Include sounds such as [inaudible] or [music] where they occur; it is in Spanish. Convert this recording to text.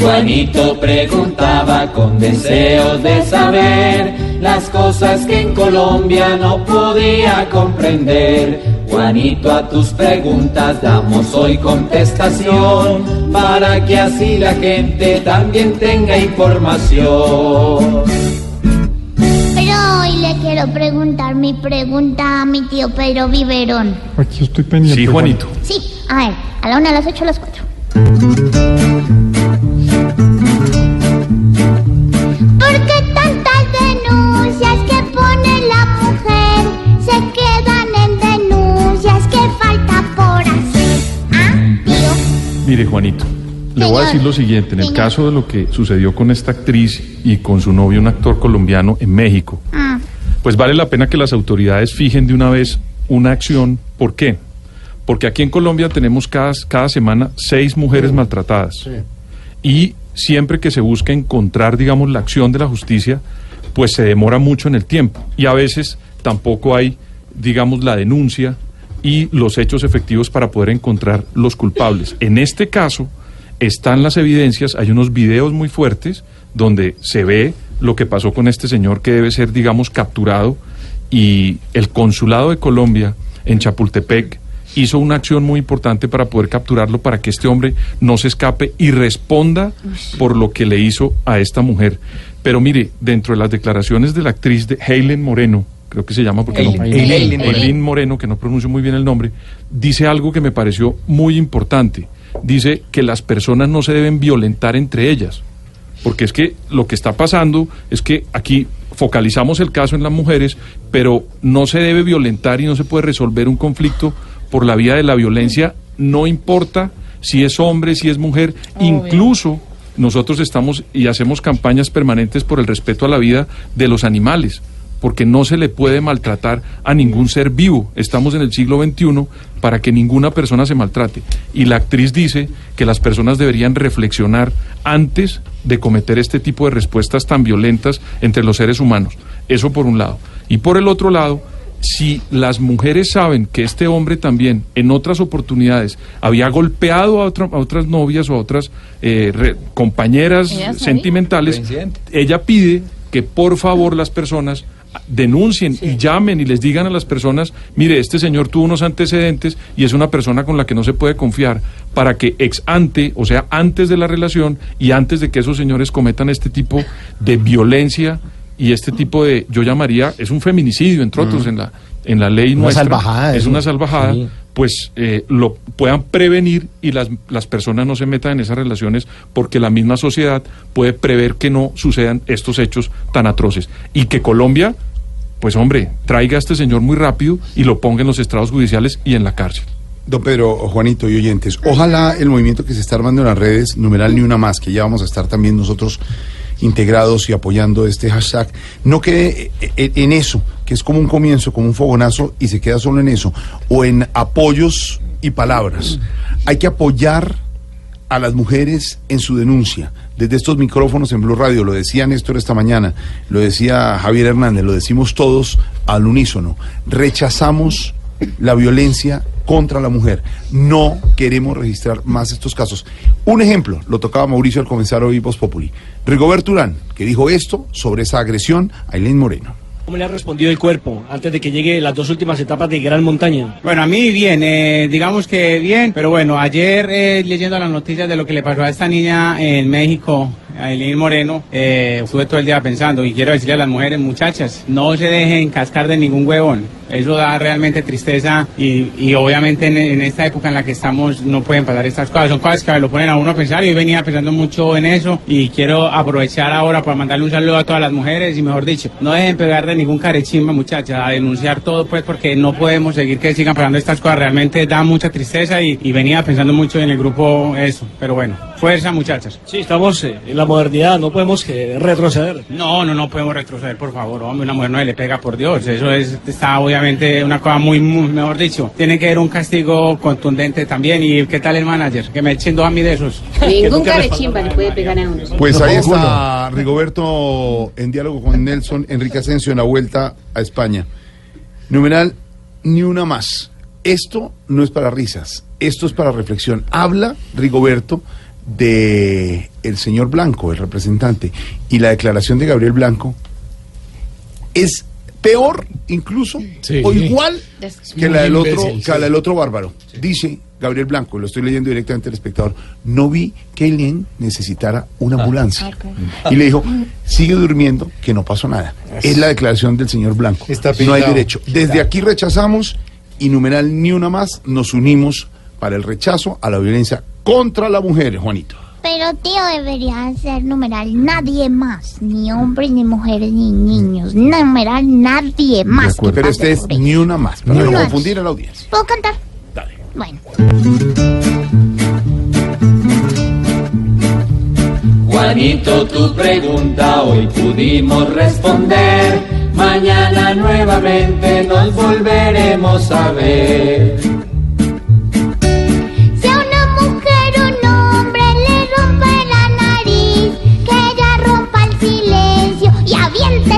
Juanito preguntaba con deseos de saber las cosas que en Colombia no podía comprender. Juanito, a tus preguntas damos hoy contestación para que así la gente también tenga información. Pero hoy le quiero preguntar mi pregunta a mi tío Pedro Viverón. Aquí estoy pendiente. Sí, Juanito. Sí, a ver, a la una, a las ocho, a las cuatro. ¿Por qué tantas denuncias que pone la mujer se quedan en denuncias que falta por hacer? Ah, tío. Mire, Juanito, le voy a decir lo siguiente. En el caso de lo que sucedió con esta actriz y con su novio, un actor colombiano en México, Ah, pues vale la pena que las autoridades fijen de una vez una acción. ¿Por qué? Porque aquí en Colombia tenemos cada, cada semana seis mujeres maltratadas. Y siempre que se busca encontrar, digamos, la acción de la justicia, pues se demora mucho en el tiempo. Y a veces tampoco hay, digamos, la denuncia y los hechos efectivos para poder encontrar los culpables. En este caso, están las evidencias, hay unos videos muy fuertes donde se ve lo que pasó con este señor que debe ser, digamos, capturado y el consulado de Colombia en Chapultepec hizo una acción muy importante para poder capturarlo para que este hombre no se escape y responda por lo que le hizo a esta mujer. Pero mire, dentro de las declaraciones de la actriz de Helen Moreno, creo que se llama porque no, Eileen. Eileen, Eileen Moreno, que no pronuncio muy bien el nombre, dice algo que me pareció muy importante. Dice que las personas no se deben violentar entre ellas. Porque es que lo que está pasando es que aquí focalizamos el caso en las mujeres, pero no se debe violentar y no se puede resolver un conflicto por la vía de la violencia, no importa si es hombre, si es mujer, incluso nosotros estamos y hacemos campañas permanentes por el respeto a la vida de los animales, porque no se le puede maltratar a ningún ser vivo. Estamos en el siglo XXI para que ninguna persona se maltrate. Y la actriz dice que las personas deberían reflexionar antes de cometer este tipo de respuestas tan violentas entre los seres humanos. Eso por un lado. Y por el otro lado, si las mujeres saben que este hombre también en otras oportunidades había golpeado a, otra- a otras novias o a otras eh, re- compañeras sentimentales, ella pide que por favor las personas denuncien y llamen y les digan a las personas, mire, este señor tuvo unos antecedentes y es una persona con la que no se puede confiar, para que ex ante, o sea, antes de la relación y antes de que esos señores cometan este tipo de violencia y este tipo de, yo llamaría, es un feminicidio, entre otros, en la, en la ley Una nuestra. salvajada, Es una salvajada, Sí. pues eh, lo puedan prevenir y las, las personas no se metan en esas relaciones porque la misma sociedad puede prever que no sucedan estos hechos tan atroces. Y que Colombia, pues hombre, traiga a este señor muy rápido y lo ponga en los estrados judiciales y en la cárcel. Don Pedro, Juanito y oyentes, ojalá el movimiento que se está armando en las redes, numeral ni una más, que ya vamos a estar también nosotros integrados y apoyando este hashtag, no quede eh, eh, en eso, que es como un comienzo, como un fogonazo, y se queda solo en eso, o en apoyos y palabras. Hay que apoyar a las mujeres en su denuncia. Desde estos micrófonos en Blue Radio, lo decía Néstor esta mañana, lo decía Javier Hernández, lo decimos todos al unísono. Rechazamos la violencia contra la mujer. No queremos registrar más estos casos. Un ejemplo, lo tocaba Mauricio al comenzar hoy Voz Populi. Rigoberto Urán, que dijo esto sobre esa agresión a Eileen Moreno. ¿Cómo le ha respondido el cuerpo antes de que llegue las dos últimas etapas de Gran Montaña? Bueno, a mí bien, eh, digamos que bien, pero bueno, ayer eh, leyendo las noticias de lo que le pasó a esta niña en México, Aileen Moreno, eh, estuve todo el día pensando y quiero decirle a las mujeres, muchachas, no se dejen cascar de ningún huevón. Eso da realmente tristeza y, y obviamente en, en esta época en la que estamos no pueden pasar estas cosas. Son cosas que lo ponen a uno a pensar y hoy venía pensando mucho en eso y quiero aprovechar ahora para mandarle un saludo a todas las mujeres y mejor dicho, no dejen pegar de ningún carechimba muchachas, a denunciar todo pues porque no podemos seguir que sigan pasando estas cosas. Realmente da mucha tristeza y, y venía pensando mucho en el grupo eso. Pero bueno, fuerza muchachas. Sí, estamos eh, en la modernidad, no podemos que retroceder. No, no, no podemos retroceder, por favor, hombre, una mujer no se le pega, por Dios, eso es, está obviamente una cosa muy, muy, mejor dicho, tiene que haber un castigo contundente también, y ¿qué tal el manager? Que me echen dos a mí de esos. [laughs] Ningún carechimba le puede pegar a uno. Pues ahí está Rigoberto en diálogo con Nelson Enrique Asensio en la vuelta a España. Numeral, ni una más. Esto no es para risas, esto es para reflexión. Habla Rigoberto de el señor Blanco, el representante, y la declaración de Gabriel Blanco es peor incluso Sí. o igual que la del otro, imbécil, que la del otro bárbaro. Dice Gabriel Blanco, lo estoy leyendo directamente al espectador, no vi que Eileen necesitara una Ah. ambulancia. Y le dijo, sigue durmiendo, que no pasó nada. Es la declaración del señor Blanco. Está no hay derecho. Desde aquí rechazamos y numeral ni una más, nos unimos para el rechazo a la violencia contra la mujer, Juanito. Pero tío debería ser numeral nadie más, ni hombres, ni mujeres, ni niños. Numeral nadie más. que Pero este es ni una más, para no confundir a la audiencia. ¿Puedo cantar? Dale. Bueno. Juanito, tu pregunta hoy pudimos responder. Mañana nuevamente nos volveremos a ver.